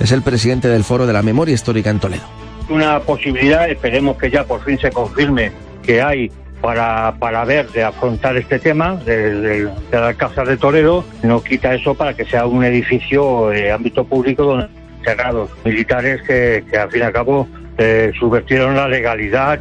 es el presidente del Foro de la Memoria Histórica en Toledo. Una posibilidad, esperemos que ya por fin se confirme que hay para, para ver de afrontar este tema de, de, de Casa de Toledo, no quita eso para que sea un edificio de ámbito público donde cerrados militares que, que al fin y al cabo eh, subvertieron la legalidad.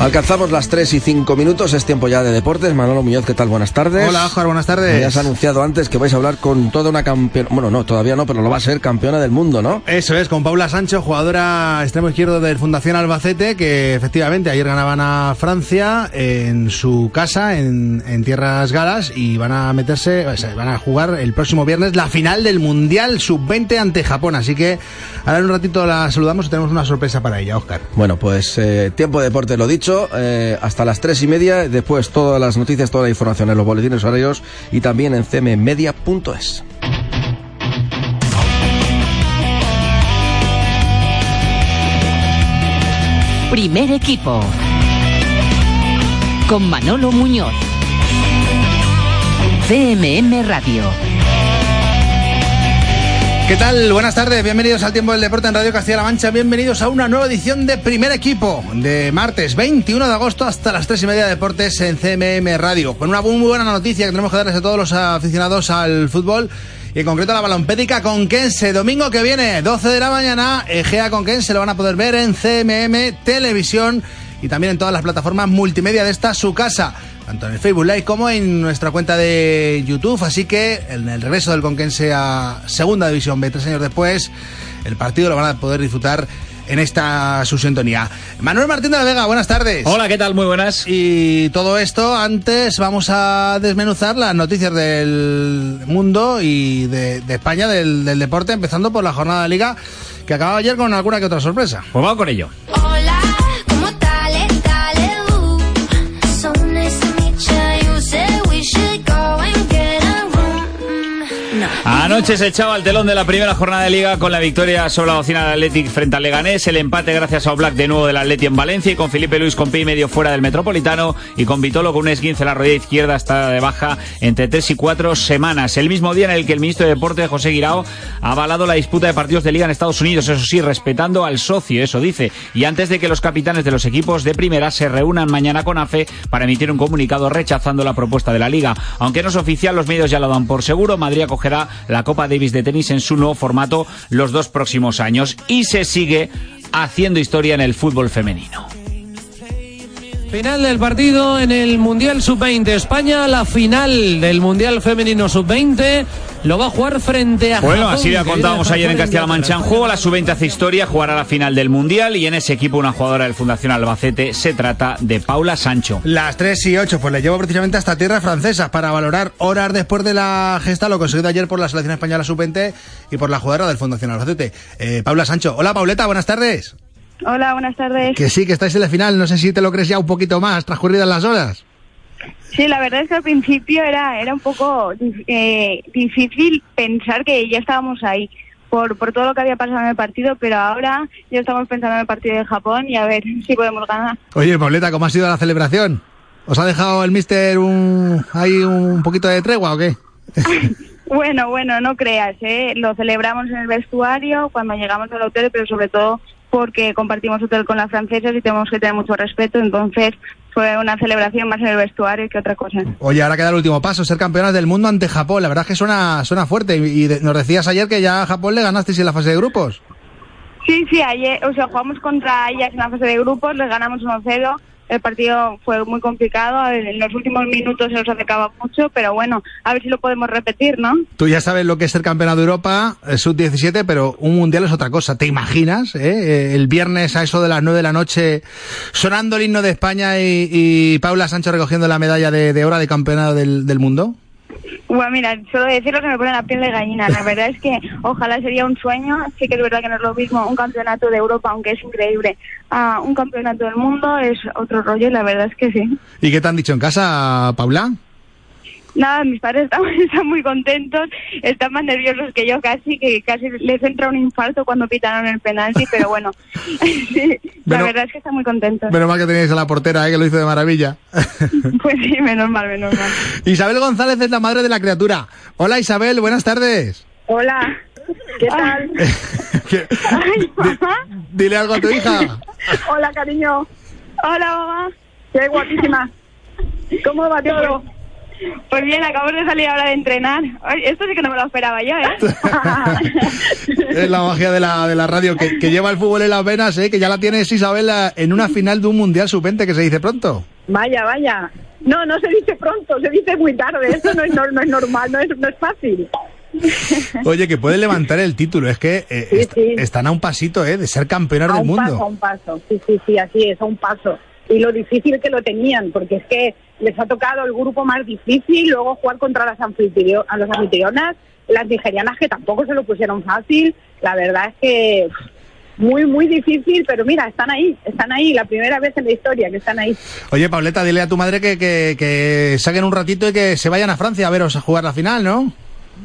Alcanzamos las 3 y 5 minutos, es tiempo ya de deportes. Manolo Muñoz, ¿qué tal? Buenas tardes. Hola, Oscar, buenas tardes. Me has anunciado antes que vais a hablar con toda una campeona, bueno, no, todavía no, pero lo va a ser campeona del mundo, ¿no? Eso es, con Paula Sancho, jugadora extremo izquierdo del Fundación Albacete, que efectivamente ayer ganaban a Francia en su casa, en, en Tierras Galas, y van a meterse, o sea, van a jugar el próximo viernes la final del Mundial Sub-20 ante Japón. Así que ahora en un ratito la saludamos y tenemos una sorpresa para ella, Oscar. Bueno, pues eh, tiempo de deporte, lo dicho. Eh, hasta las tres y media. Después todas las noticias, toda la información en los boletines horarios y también en cmmedia.es. Primer equipo. Con Manolo Muñoz. CMM Radio. ¿Qué tal? Buenas tardes, bienvenidos al Tiempo del Deporte en Radio Castilla-La Mancha, bienvenidos a una nueva edición de Primer Equipo, de martes 21 de agosto hasta las 3 y media de deportes en CMM Radio, con una muy buena noticia que tenemos que darles a todos los aficionados al fútbol y en concreto a la balompédica Conquense, domingo que viene, 12 de la mañana, Egea Conquense lo van a poder ver en CMM Televisión y también en todas las plataformas multimedia de esta su casa tanto en el Facebook Live como en nuestra cuenta de YouTube. Así que en el regreso del Conquense a Segunda División B, tres años después, el partido lo van a poder disfrutar en esta su sintonía. Manuel Martín de la Vega, buenas tardes. Hola, ¿qué tal? Muy buenas. Y todo esto, antes vamos a desmenuzar las noticias del mundo y de, de España, del, del, deporte, empezando por la jornada de liga que acababa ayer con alguna que otra sorpresa. Pues vamos con ello. Anoche se echaba el telón de la primera jornada de liga con la victoria sobre la bocina del Athletic frente al Leganés, el empate gracias a Oblak de nuevo del Atleti en Valencia y con Felipe Luis con pie medio fuera del Metropolitano y con Vitolo con un esguince la rodilla izquierda hasta de baja entre tres y cuatro semanas. El mismo día en el que el ministro de Deportes, José Guirao, ha avalado la disputa de partidos de liga en Estados Unidos, eso sí, respetando al socio, eso dice, y antes de que los capitanes de los equipos de primera se reúnan mañana con AFE para emitir un comunicado rechazando la propuesta de la liga. Aunque no es oficial, los medios ya lo dan por seguro, Madrid acogerá la Copa Davis de tenis en su nuevo formato los dos próximos años y se sigue haciendo historia en el fútbol femenino. Final del partido en el Mundial Sub-20. España, la final del Mundial Femenino Sub-20, lo va a jugar frente a Bueno, Japón, así la que contábamos ayer en Castilla-La Mancha en juego. La sub-20 hace historia, jugará la final del Mundial y en ese equipo una jugadora del Fundación Albacete se trata de Paula Sancho. Las 3 y 8, pues le llevo precisamente hasta tierras francesas para valorar horas después de la gesta, lo conseguido ayer por la selección española sub-20 y por la jugadora del Fundación Albacete, eh, Paula Sancho. Hola Pauleta, buenas tardes. Hola, buenas tardes. Que sí, que estáis en la final, no sé si te lo crees ya un poquito más, transcurridas las horas. Sí, la verdad es que al principio era, era un poco eh, difícil pensar que ya estábamos ahí por, por todo lo que había pasado en el partido, pero ahora ya estamos pensando en el partido de Japón y a ver si podemos ganar. Oye, Pauleta, ¿cómo ha sido la celebración? ¿Os ha dejado el mister un, ahí un poquito de tregua o qué? Bueno, bueno, no creas, ¿eh? lo celebramos en el vestuario cuando llegamos al hotel, pero sobre todo porque compartimos hotel con las francesas y tenemos que tener mucho respeto, entonces fue una celebración más en el vestuario que otra cosa. Oye, ahora queda el último paso, ser campeonas del mundo ante Japón. La verdad es que suena, suena fuerte. Y, y de- nos decías ayer que ya a Japón le ganasteis en la fase de grupos. Sí, sí, ayer, o sea, jugamos contra ellas en la fase de grupos, les ganamos 1-0. El partido fue muy complicado, en los últimos minutos se nos acercaba mucho, pero bueno, a ver si lo podemos repetir, ¿no? Tú ya sabes lo que es ser campeona de Europa, eh, sub-17, pero un mundial es otra cosa. ¿Te imaginas? eh? Eh, El viernes a eso de las 9 de la noche, sonando el himno de España y, y Paula Sánchez recogiendo la medalla de, de oro de campeonato del, del mundo. Bueno, mira, solo decirlo que me pone la piel de gallina. La verdad es que ojalá sería un sueño. Sí que es verdad que no es lo mismo un campeonato de Europa, aunque es increíble. Ah, un campeonato del mundo es otro rollo la verdad es que sí. ¿Y qué te han dicho en casa, Paula? Nada, mis padres están, están muy contentos, están más nerviosos que yo casi, que casi les entra un infarto cuando pitaron el penalti, pero bueno, sí, la Pero- verdad es que están muy contentos. Menos mal que teníais a la portera, eh, que lo hizo de maravilla. Pues sí, menos mal, menos mal. Isabel González es la madre de la criatura. Hola Isabel, buenas tardes. Hola. ¿Qué tal? ¿Qué- Ay, mamá. Dile algo a tu hija. Hola, cariño. Hola, mamá. Qué guapísima. ¿Cómo va todo? Pues bien, acabo de salir ahora de entrenar. Ay, esto sí que no me lo esperaba yo, ¿eh? Es la magia de la, de la radio que, que lleva el fútbol en las venas, ¿eh? que ya la tienes Isabela en una final de un mundial sub-20 que se dice pronto. Vaya, vaya. No, no se dice pronto, se dice muy tarde. Eso no es, nor- no es normal, no es, no es fácil. Oye, que pueden levantar el título, es que eh, Sí, est- sí. están a un pasito ¿eh? de ser campeonas del un mundo. paso, a un paso. Sí, sí, sí, así es, a un paso. Y lo difícil que lo tenían, porque es que les ha tocado el grupo más difícil, luego jugar contra las, anfitrió- a las anfitrionas, las nigerianas que tampoco se lo pusieron fácil. La verdad es que muy, muy difícil, pero mira, están ahí, están ahí, la primera vez en la historia que están ahí. Oye, Pauleta, dile a tu madre que, que, que saquen un ratito y que se vayan a Francia a veros a jugar la final, ¿no?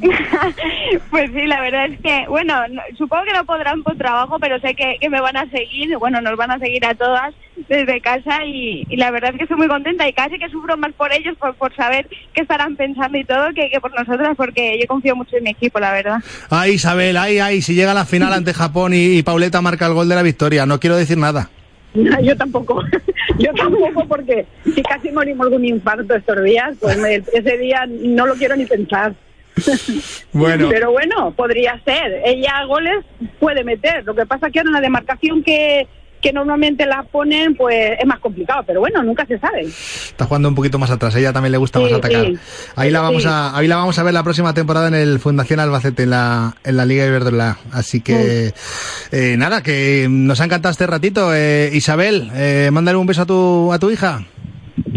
Pues sí, la verdad es que, bueno, no- supongo que no podrán por trabajo, pero sé que, que me van a seguir, bueno, nos van a seguir a todas desde casa y, y la verdad es que estoy muy contenta y casi que sufro más por ellos, por, por saber qué estarán pensando y todo, que, que por nosotras, porque yo confío mucho en mi equipo, la verdad. Ay, Isabel, ay, ay, si llega a la final ante Japón y, y Pauleta marca el gol de la victoria, no quiero decir nada. No, yo tampoco, yo tampoco porque si casi morimos de un infarto estos días, pues me- ese día no lo quiero ni pensar. Bueno. Pero bueno, podría ser. Ella goles puede meter. Lo que pasa que ahora en la demarcación que, que normalmente la ponen, pues es más complicado. Pero bueno, nunca se sabe. Está jugando un poquito más atrás, a ella también le gusta Sí, más atacar. sí. Ahí la vamos Sí. a, ahí la vamos a ver la próxima temporada en el Fundación Albacete, en la, en la Liga Iberdrola. Así que, eh, nada, que nos ha encantado este ratito. Eh, Isabel, eh, mándale un beso a tu, a tu hija.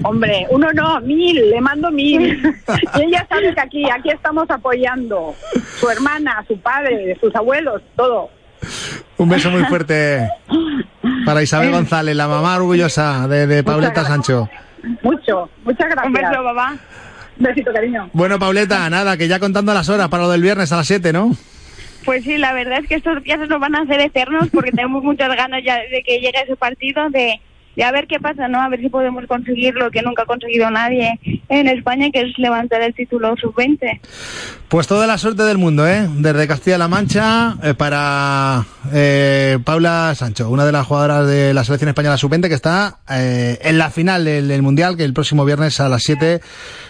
Hombre, uno no, mil, le mando mil. y ella sabe que aquí, aquí estamos apoyando. Su hermana, su padre, sus abuelos, todo. Un beso muy fuerte para Isabel González, la mamá orgullosa de, de Pauleta. Sancho. Mucho, muchas gracias. Un beso, mamá. Besito, cariño. Bueno, Pauleta, nada, que ya contando las horas para lo del viernes a las 7, ¿no? Pues sí, la verdad es que estos días nos van a hacer eternos porque tenemos muchas ganas ya de que llegue ese partido, de, de a ver qué pasa, ¿no? A ver si podemos conseguir lo que nunca ha conseguido nadie en España, que es levantar el título sub-20. Pues toda la suerte del mundo, ¿eh? Desde Castilla-La Mancha eh, para eh, Paula Sancho, una de las jugadoras de la selección española sub-20 que está eh, en la final del, del Mundial, que el próximo viernes a las 7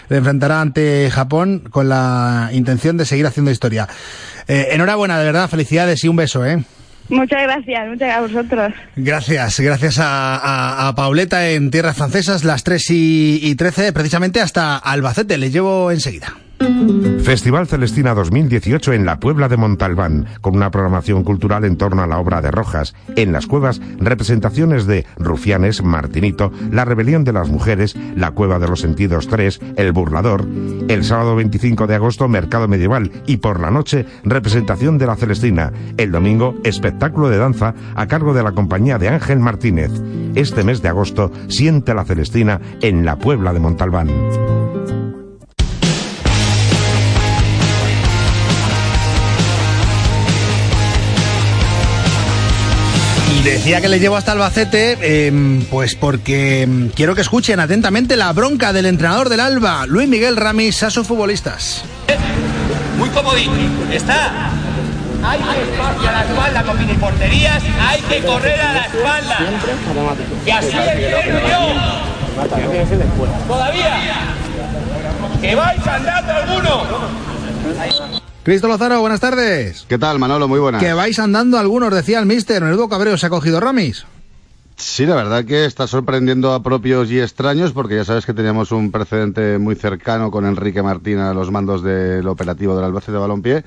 le enfrentará ante Japón con la intención de seguir haciendo historia. Eh, enhorabuena, de verdad, felicidades y un beso, ¿eh? Muchas gracias, muchas gracias a vosotros. Gracias, gracias a, a- a Pauleta en tierras francesas, las 3 y, y 13, precisamente hasta Albacete, le llevo enseguida. Festival Celestina 2018 en la Puebla de Montalbán, con una programación cultural en torno a la obra de Rojas. En las cuevas, representaciones de Rufianes, Martinito, La Rebelión de las Mujeres, La Cueva de los Sentidos 3, El Burlador. El sábado 25 de agosto, Mercado Medieval. Y por la noche, representación de la Celestina. El domingo, espectáculo de danza a cargo de la compañía de Ángel Martínez. Este mes de agosto, siente la Celestina en la Puebla de Montalbán. Decía que le llevo hasta Albacete, eh, pues porque mm, quiero que escuchen atentamente la bronca del entrenador del Alba, Luis Miguel Ramis, a sus futbolistas. Muy comodito. Está. Hay espacio a la espalda con mini porterías. Hay que correr a la espalda. Que así entiendo yo. Todavía. Que vais andando alguno. Cristo Lozaro, buenas tardes. ¿Qué tal, Manolo? Muy buenas. Que vais andando algunos, decía el mister. Menudo cabreo se ha cogido Ramis. Sí, la verdad que está sorprendiendo a propios y extraños porque ya sabes que teníamos un precedente muy cercano con Enrique Martín a los mandos del operativo del Albacete de Balompié,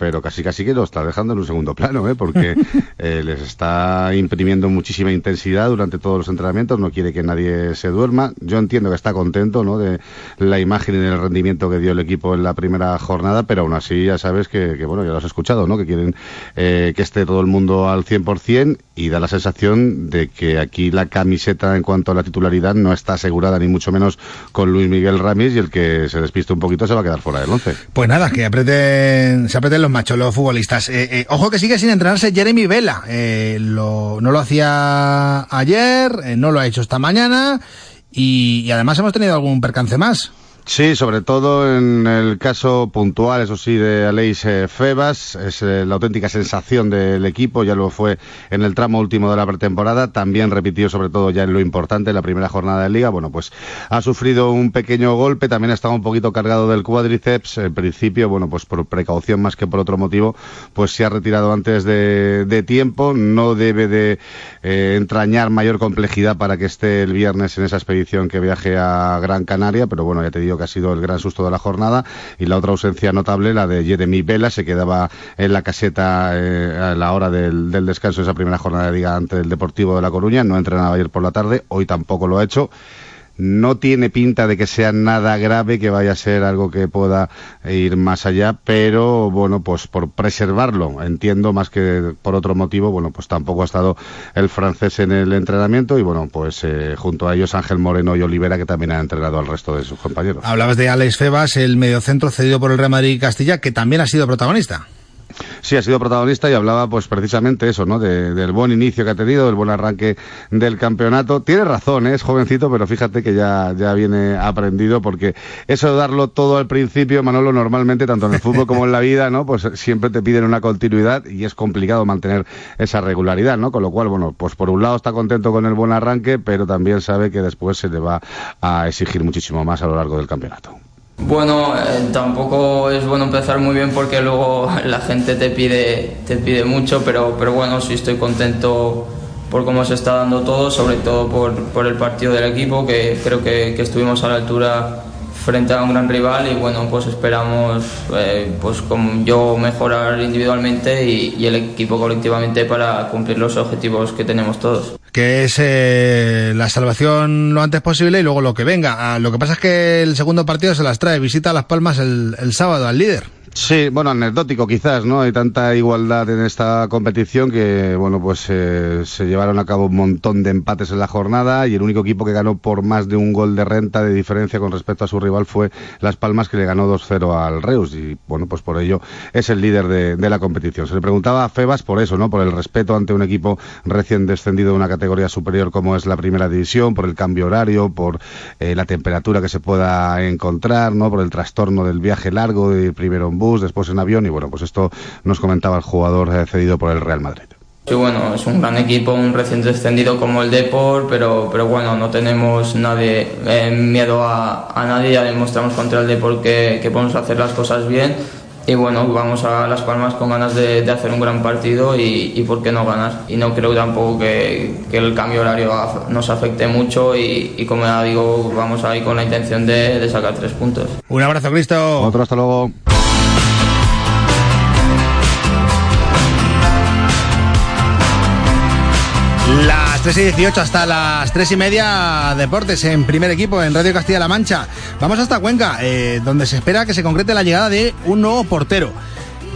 pero casi casi que lo está dejando en un segundo plano, ¿eh? porque eh, les está imprimiendo muchísima intensidad durante todos los entrenamientos, no quiere que nadie se duerma. Yo entiendo que está contento ¿no? de la imagen y del rendimiento que dio el equipo en la primera jornada, pero aún así ya sabes que, que bueno, ya lo has escuchado, ¿no? que quieren eh, que esté todo el mundo al 100% y da la sensación de que aquí la camiseta en cuanto a la titularidad no está asegurada ni mucho menos con Luis Miguel Ramis y el que se despiste un poquito se va a quedar fuera del once. Pues nada, que aprieten, se aprieten los machos, los futbolistas. Eh, eh, ojo que sigue sin entrenarse Jeremy Vela. Eh, lo- no lo hacía ayer, eh, no lo ha hecho esta mañana y, y además hemos tenido algún percance más. Sí, sobre todo en el caso puntual, eso sí, de Aleix eh, Febas, es eh, la auténtica sensación del equipo, ya lo fue en el tramo último de la pretemporada, también repitió sobre todo ya en lo importante, en la primera jornada de liga, bueno, pues ha sufrido un pequeño golpe, también estaba un poquito cargado del cuádriceps, en principio, bueno, pues por precaución más que por otro motivo, pues se ha retirado antes de, de tiempo, no debe de eh, entrañar mayor complejidad para que esté el viernes en esa expedición que viaje a Gran Canaria, pero bueno, ya te digo que ha sido el gran susto de la jornada. Y la otra ausencia notable, la de Jeremy Vela, se quedaba en la caseta eh, a la hora del, del descanso de esa primera jornada de liga ante el Deportivo de La Coruña. No entrenaba ayer por la tarde, hoy tampoco lo ha hecho no tiene pinta de que sea nada grave, que vaya a ser algo que pueda ir más allá, pero bueno, pues por preservarlo, entiendo más que por otro motivo, bueno, pues tampoco ha estado el francés en el entrenamiento y bueno, pues eh, junto a ellos Ángel Moreno y Olivera que también han entrenado al resto de sus compañeros. Hablabas de Alex Febas, el mediocentro cedido por el Real Madrid y Castilla, que también ha sido protagonista. Sí, ha sido protagonista y hablaba pues precisamente eso, ¿no? De, del buen inicio que ha tenido, del buen arranque del campeonato. Tiene razón, ¿eh? es jovencito, pero fíjate que ya, ya viene aprendido porque eso de darlo todo al principio, Manolo, normalmente, tanto en el fútbol como en la vida, ¿no? Pues siempre te piden una continuidad y es complicado mantener esa regularidad, ¿no? Con lo cual, bueno, pues por un lado está contento con el buen arranque, pero también sabe que después se le va a exigir muchísimo más a lo largo del campeonato. Bueno, eh, tampoco es bueno empezar muy bien porque luego la gente te pide, te pide mucho, pero, pero bueno, sí estoy contento por cómo se está dando todo, sobre todo por, por el partido del equipo, que creo que, estuvimos a la altura frente a un gran rival y bueno, pues esperamos eh, pues yo mejorar individualmente y el equipo colectivamente para cumplir los objetivos que tenemos todos que es eh, la salvación lo antes posible y luego lo que venga. Ah, lo que pasa es que el segundo partido se las trae, visita a Las Palmas el, el sábado al líder. Sí, bueno, anecdótico quizás, ¿no? Hay tanta igualdad en esta competición que, bueno, pues eh, se llevaron a cabo un montón de empates en la jornada y el único equipo que ganó por más de un gol de renta de diferencia con respecto a su rival fue Las Palmas, que le ganó 2-0 al Reus y, bueno, pues por ello es el líder de, la competición. Se le preguntaba a Febas por eso, ¿no? Por el respeto ante un equipo recién descendido de una categoría superior como es la primera división, por el cambio horario, por eh, la temperatura que se pueda encontrar, ¿no? Por el trastorno del viaje largo de primero en bus, después en avión y bueno, pues esto nos comentaba el jugador eh, cedido por el Real Madrid. Sí, bueno, es un gran equipo, un recién descendido como el Depor, pero, pero bueno, no tenemos nadie, eh, miedo a, a, nadie, ya demostramos contra el Depor que, que podemos hacer las cosas bien y bueno, vamos a Las Palmas con ganas de, de hacer un gran partido y, y, por qué no ganar. Y no creo tampoco que, que el cambio horario nos afecte mucho y, y, como ya digo, vamos ahí con la intención de, de sacar tres puntos. Un abrazo, Cristo. Otro, hasta luego. Las 3 y 18 hasta las 3 y media, deportes en primer equipo en Radio Castilla-La Mancha. Vamos hasta Cuenca, eh, donde se espera que se concrete la llegada de un nuevo portero.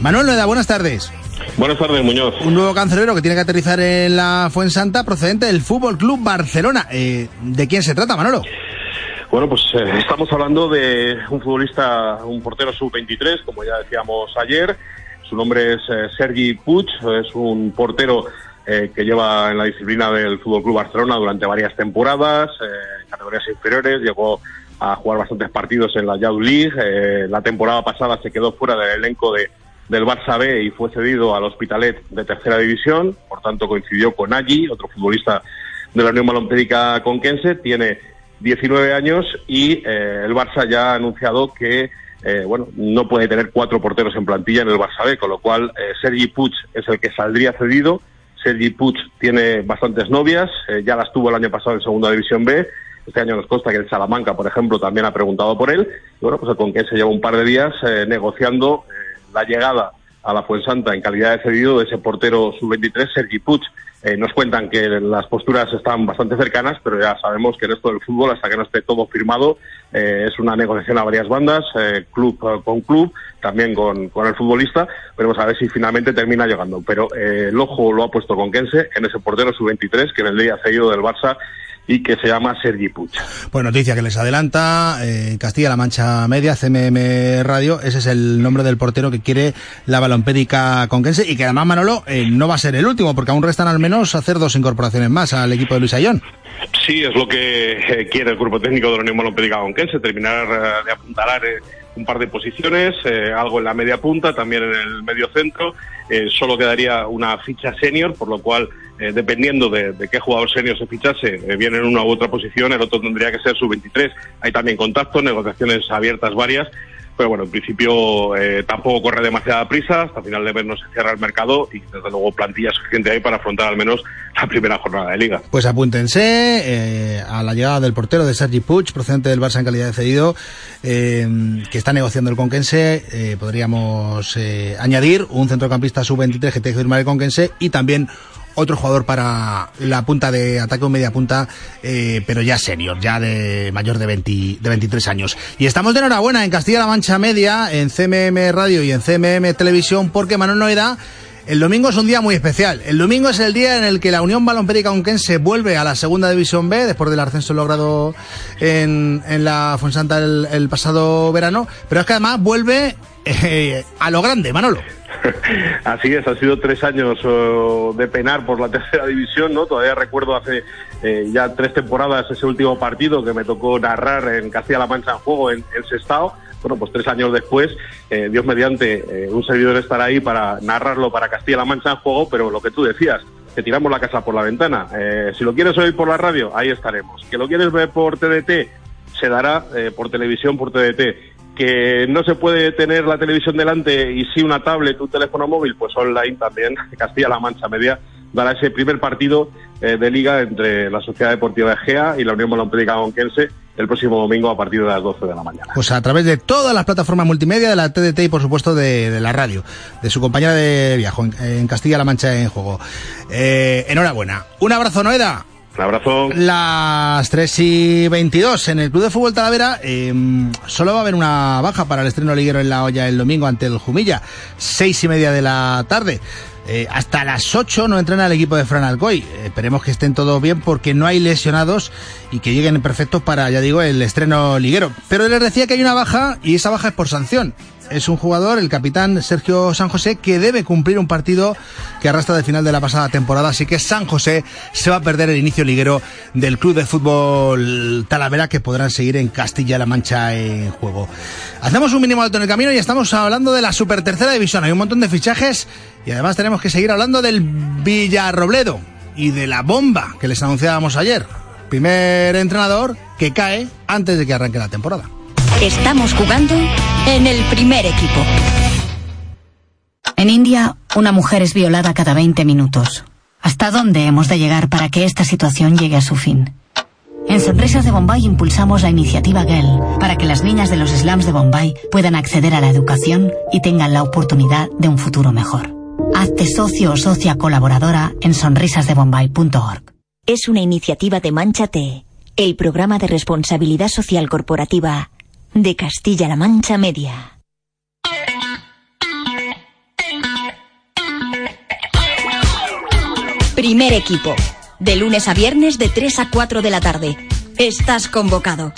Manuel Noeda, buenas tardes. Buenas tardes, Muñoz. Un nuevo cancerbero que tiene que aterrizar en la Fuensanta procedente del Fútbol Club Barcelona. Eh, ¿De quién se trata, Manolo? Bueno, pues eh, estamos hablando de un futbolista, un portero sub-23, como ya decíamos ayer. Su nombre es eh, Sergi Puig, es un portero eh, que lleva en la disciplina del Fútbol Club Barcelona durante varias temporadas, eh, categorías inferiores, llegó a jugar bastantes partidos en la Youth League. Eh, la temporada pasada se quedó fuera del elenco de, del Barça B y fue cedido al Hospitalet de tercera división, por tanto coincidió con Aggi, otro futbolista de la Unión Malompédica Conquense, tiene 19 años y eh, el Barça ya ha anunciado que eh, bueno, no puede tener cuatro porteros en plantilla en el Barça B, con lo cual eh, Sergi Puig es el que saldría cedido. Sergi Puig tiene bastantes novias, eh, ya las tuvo el año pasado en Segunda División B. Este año nos consta que el Salamanca, por ejemplo, también ha preguntado por él. Y bueno, pues con que se lleva un par de días eh, negociando eh, la llegada a la Fuensanta en calidad de cedido de ese portero sub-23, Sergi Puig. Eh, nos cuentan que las posturas están bastante cercanas, pero ya sabemos que en esto del fútbol, hasta que no esté todo firmado, eh, es una negociación a varias bandas, eh, club con club, también con, con, el futbolista. Veremos a ver si finalmente termina llegando. Pero el ojo lo ha puesto con Kense en ese portero sub-23 que día cedido del Barça y que se llama Sergi Puig. Pues noticia que les adelanta eh, Castilla-La Mancha Media, CMM Radio, ese es el nombre del portero que quiere la balompédica conquense y que además Manolo eh, no va a ser el último porque aún restan al menos hacer dos incorporaciones más al equipo de Luis Ayón. Sí, es lo que eh, quiere el cuerpo técnico de la Unión Balonpédica Conquense, terminar eh, de apuntalar eh, un par de posiciones, eh, algo en la media punta, también en el medio centro. Eh, solo quedaría una ficha senior, por lo cual, eh, dependiendo de, de qué jugador senior se fichase, eh, bien en una u otra posición, el otro tendría que ser su 23. Hay también contactos, negociaciones abiertas varias. Pero bueno, en principio eh, tampoco corre demasiada prisa, hasta final de mes no se cierra el mercado y desde luego plantilla suficiente hay para afrontar al menos la primera jornada de liga. Pues apúntense eh, a la llegada del portero de Sergi Puig, procedente del Barça en calidad de cedido, eh, que está negociando el Conquense. Podríamos añadir un centrocampista sub-23 que tiene que firmar el Conquense y también otro jugador para la punta de ataque o media punta, eh, pero ya senior, ya de mayor de, 20, de 23 años. Y estamos de enhorabuena en Castilla-La Mancha Media, en CMM Radio y en CMM Televisión, porque Manuel Noeda el domingo es un día muy especial. El domingo es el día en el que la Unión Balonpérica Conquense vuelve a la Segunda División B después del ascenso logrado en, en la Fonsanta el, el pasado verano. Pero es que además vuelve eh, a lo grande, Manolo. Así es, han sido tres años eh, de penar por la tercera división, ¿no? Todavía recuerdo hace eh, ya tres temporadas ese último partido que me tocó narrar en Castilla-La Mancha en juego en, en Sestao. Bueno, pues tres años después, eh, Dios mediante, eh, un servidor estará ahí para narrarlo para Castilla-La Mancha en juego, pero lo que tú decías, que tiramos la casa por la ventana. Eh, si lo quieres oír por la radio, ahí estaremos. Que lo quieres ver por TDT, se dará eh, por televisión, por TDT. Que no se puede tener la televisión delante y sí una tablet, un teléfono móvil, pues online también, Castilla-La Mancha Media dará ese primer partido eh, de liga entre la Sociedad Deportiva de y la Unión Balonpédica Conquense el próximo domingo a partir de las 12 de la mañana. Pues a través de todas las plataformas multimedia, de la TDT y por supuesto de, la radio, de su compañera de viaje en, en Castilla-La Mancha en juego. Eh, enhorabuena. Un abrazo, Noeda. Un abrazo. Las 3 y 22 en el Club de Fútbol Talavera. Eh, solo va a haber una baja para el estreno liguero en la olla el domingo ante el Jumilla. Seis y media de la tarde. Eh, hasta las 8 no entrena el equipo de Fran Alcoy. Esperemos que estén todos bien porque no hay lesionados y que lleguen perfectos para, ya digo, el estreno liguero. Pero les decía que hay una baja y esa baja es por sanción. Es un jugador, el capitán Sergio San José, que debe cumplir un partido que arrastra del final de la pasada temporada. Así que San José se va a perder el inicio liguero del Club de Fútbol Talavera que podrán seguir en Castilla-La Mancha en juego. Hacemos un mínimo alto en el camino y estamos hablando de la Super Tercera División. Hay un montón de fichajes y además tenemos que seguir hablando del Villarrobledo y de la bomba que les anunciábamos ayer. Primer entrenador que cae antes de que arranque la temporada. Estamos jugando en el primer equipo. En India, una mujer es violada cada 20 minutos. ¿Hasta dónde hemos de llegar para que esta situación llegue a su fin? En Sonrisas de Bombay impulsamos la iniciativa GEL para que las niñas de los slums de Bombay puedan acceder a la educación y tengan la oportunidad de un futuro mejor. Hazte socio o socia colaboradora en sonrisasdebombay.org. Es una iniciativa de Manchate, el programa de responsabilidad social corporativa de Castilla-La Mancha Media. Primer equipo. De lunes a viernes de 3 a 4 de la tarde. Estás convocado.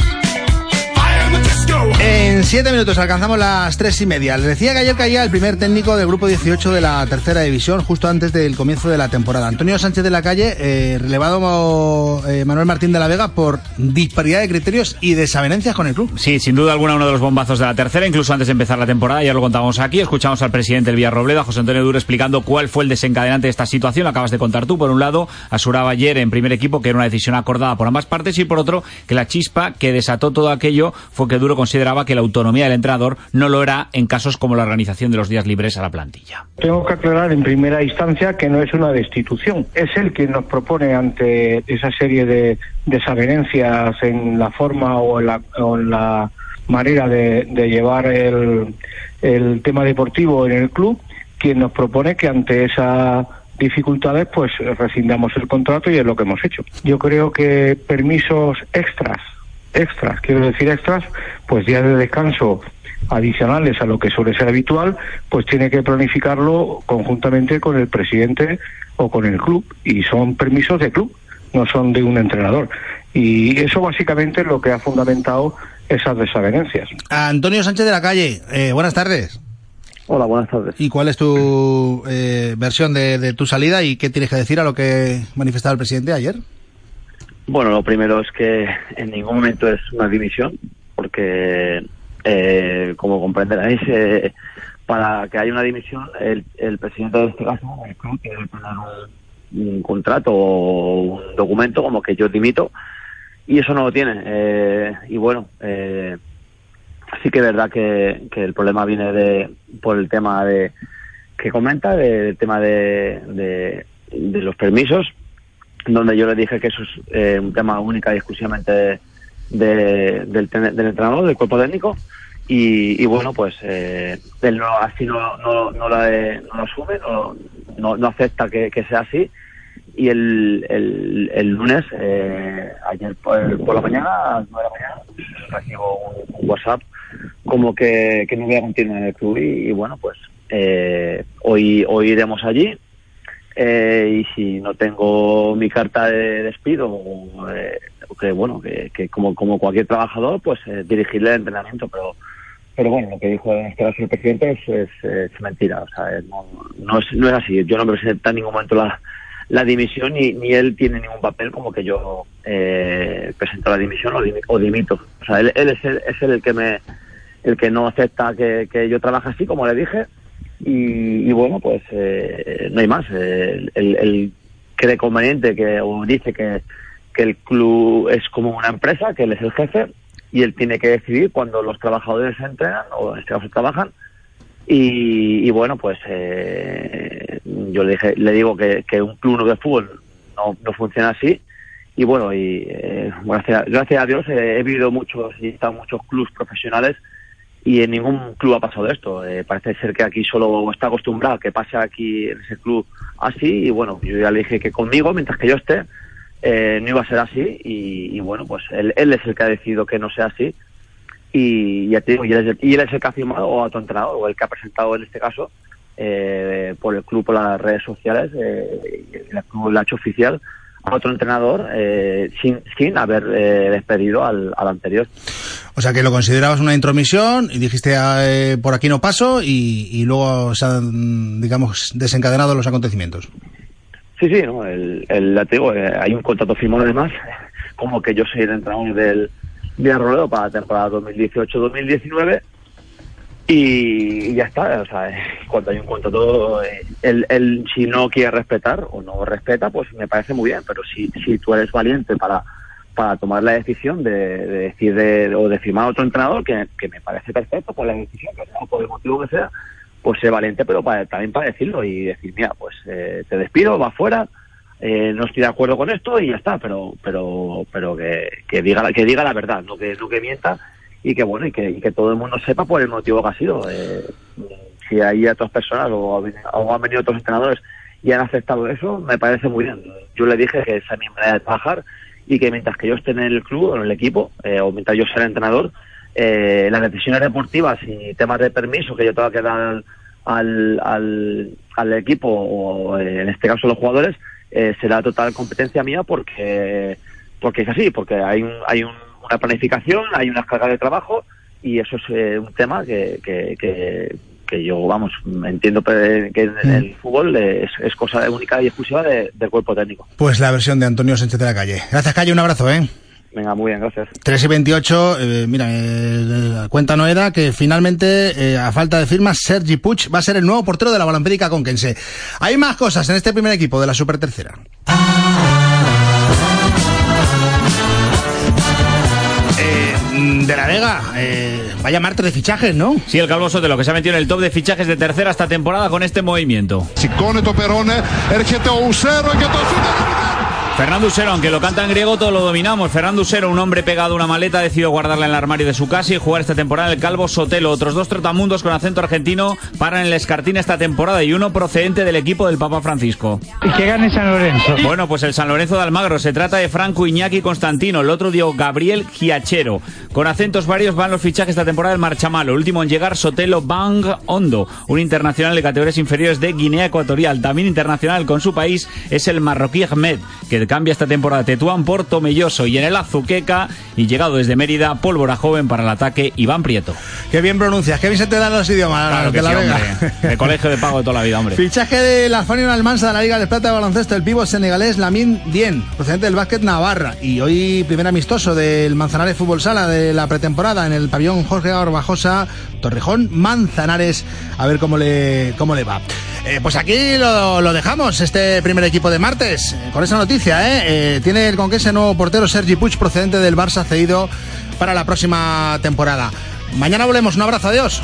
En siete minutos alcanzamos las tres y media. Les decía que ayer caía el primer técnico del grupo 18 de la tercera división, justo antes del comienzo de la temporada. Antonio Sánchez de la Calle, eh, relevado eh, Manuel Martín de la Vega por disparidad de criterios y desavenencias con el club. Sí, sin duda alguna uno de los bombazos de la tercera, incluso antes de empezar la temporada, ya lo contábamos aquí, escuchamos al presidente del Villarrobledo, a José Antonio Duro, explicando cuál fue el desencadenante de esta situación, lo acabas de contar tú, por un lado, asuraba ayer en primer equipo que era una decisión acordada por ambas partes y por otro, que la chispa que desató todo aquello fue que Duro consideraba que la autonomía del entrenador no lo era en casos como la organización de los días libres a la plantilla. Tengo que aclarar en primera instancia que no es una destitución. Es él quien nos propone ante esa serie de desavenencias en la forma o en la, o en la manera de, llevar el, el tema deportivo en el club, quien nos propone que ante esas dificultades pues rescindamos el contrato y es lo que hemos hecho. Yo creo que permisos extras extras, quiero decir extras, pues días de descanso adicionales a lo que suele ser habitual, pues tiene que planificarlo conjuntamente con el presidente o con el club y son permisos de club, no son de un entrenador. Y eso básicamente es lo que ha fundamentado esas desavenencias. Antonio Sánchez de la Calle, eh, buenas tardes. Hola, buenas tardes. ¿Y cuál es tu eh, versión de, de, tu salida y qué tienes que decir a lo que manifestaba el presidente ayer? Bueno, lo primero es que en ningún momento es una división, porque eh, como comprenderéis, eh, para que haya una dimisión, el, el presidente de este caso, el club, tiene que tener un, un contrato o un documento como que yo dimito, y eso no lo tiene. Eh, y bueno, eh, sí que es verdad que, que el problema viene de por el tema de que comenta, del tema de, de, de los permisos, donde yo le dije que eso es eh, un tema única y exclusivamente de- del, del entrenador, del cuerpo técnico, y, y bueno, pues eh, él no, así no, no, no, la, no lo asume, no, no, no acepta que, que sea así, y el, el, el lunes, eh, ayer por, la mañana, a las nueve de la mañana, recibo un, un WhatsApp como que, que no voy a continuar en el club y, y bueno, pues eh, hoy, hoy iremos allí eh, y si no tengo mi carta de despido, eh, que bueno, que, que como, como cualquier trabajador, pues eh, dirigirle el entrenamiento, pero pero bueno, lo que dijo en este caso el presidente es, es, mentira, o sea, no, no, es, no es así. Yo no presento en ningún momento la, la dimisión ni, ni él tiene ningún papel como que yo eh, presento la dimisión o, dimi- o dimito. O sea, él, él es, el, es el que me el que no acepta que, que yo trabaje así, como le dije, y, y bueno, pues eh, no hay más. Eh, Él, él cree conveniente que, o dice que, que el club es como una empresa, que él es el jefe, y él tiene que decidir cuando los trabajadores entrenan, o en este caso trabajan, y, y bueno, pues eh, yo le, dije, le digo que, que un club de fútbol no, no funciona así, y bueno, y eh, gracias, gracias a Dios eh, he vivido muchos y he estado muchos clubes profesionales y en ningún club ha pasado esto. Eh, parece ser que aquí solo está acostumbrado a que pase aquí en ese club así y bueno, yo ya le dije que conmigo, mientras que yo esté, eh, no iba a ser así y, bueno, pues él, él es el que ha decidido que no sea así y ya te digo, y él, es el, que ha firmado o a tu entrenador o el que ha presentado en este caso eh, por el club, por las redes sociales, eh, el club lo ha hecho oficial a otro entrenador eh, sin, sin haber eh, despedido al, al anterior. O sea que lo considerabas una intromisión y dijiste eh, por aquí no paso y, y luego se han, digamos, desencadenado los acontecimientos. Sí, sí, no, el, el, te digo, eh, hay un contrato firmado además, como que yo soy el entrenador del Villarrobledo para la temporada 2018-2019 y, ya está, o sea, eh, cuando hay un contrato, él, él si no quiere respetar o no respeta, pues me parece muy bien, pero si, si tú eres valiente para para tomar la decisión de, de decir de, o de firmar a otro entrenador que, que me parece perfecto por la decisión que sea, o por el motivo que sea, pues sé valiente, pero para, también para decirlo y decir, mira, pues eh, te despido, va fuera, eh, no estoy de acuerdo con esto y ya está, pero pero pero que, que diga que diga la verdad, no que no que mienta y que bueno y que, que todo el mundo sepa por el motivo que ha sido. Eh, si hay otras personas o, o han venido otros entrenadores y han aceptado eso, me parece muy bien. Yo le dije que esa es mi manera de trabajar y que mientras que yo esté en el club o en el equipo, eh, o mientras yo sea entrenador, eh, las decisiones deportivas y temas de permiso que yo tengo que dar al, al, al equipo o eh, en este caso los jugadores, eh, será total competencia mía porque porque es así, porque hay un, hay un- una planificación, hay unas cargas de trabajo y eso es eh, un tema que, que, que, que yo, vamos, entiendo que en el fútbol es, es cosa única y exclusiva de- del cuerpo técnico. Pues la versión de Antonio Sánchez de la Calle. Gracias, Calle, un abrazo, ¿eh? Venga, muy bien, gracias. 3 y 28, eh, mira, eh, cuenta Noeda que finalmente, eh, a falta de firmas, Sergi Puig va a ser el nuevo portero de la Balampérica Conquense. Hay más cosas en este primer equipo de la Super Eh, de la Vega, eh, vaya martes de fichajes, ¿no? Sí, el Calvo Sotelo, que se ha metido en el top de fichajes de tercera hasta temporada con este movimiento. Siconeto Perone, Ergete Usero, que Fernando Usero, aunque lo canta en griego, todo lo dominamos. Fernando Usero, un hombre pegado a una maleta, decidió guardarla en el armario de su casa y jugar esta temporada el Calvo Sotelo. Otros dos trotamundos con acento argentino paran en el Escartín esta temporada y uno procedente del equipo del Papa Francisco. Y que gane San Lorenzo. Bueno, pues el San Lorenzo de Almagro. Se trata de Franco Iñaki Constantino. El otro dio Gabriel Giachero. Con acentos varios van los fichajes esta temporada del Marchamalo. Último en llegar, Sotelo Bang Hondo, un internacional de categorías inferiores de Guinea Ecuatorial. También internacional con su país es el marroquí Ahmed, que Cambia esta temporada Tetuán por Tomelloso y en el Azuqueca y llegado desde Mérida, pólvora joven para el ataque Iván Prieto. Qué bien pronuncias, qué bien se te dan los idiomas. Claro de que la sí, hombre. De colegio de pago de toda la vida, hombre. Fichaje de la Alfanio Almansa de la Liga de Plata de Baloncesto, el pívot senegalés Lamin Dien, procedente del básquet Navarra. Y hoy primer amistoso del Manzanares Fútbol Sala de la pretemporada en el pabellón Jorge Barbajosa, Torrejón, Manzanares, a ver cómo le, cómo le va. Eh, pues aquí lo, dejamos, este primer equipo de martes, eh, con esa noticia. ¿eh? Eh, tiene el conquense nuevo portero Sergi Puig, procedente del Barça, cedido para la próxima temporada. Mañana volvemos, un abrazo, adiós.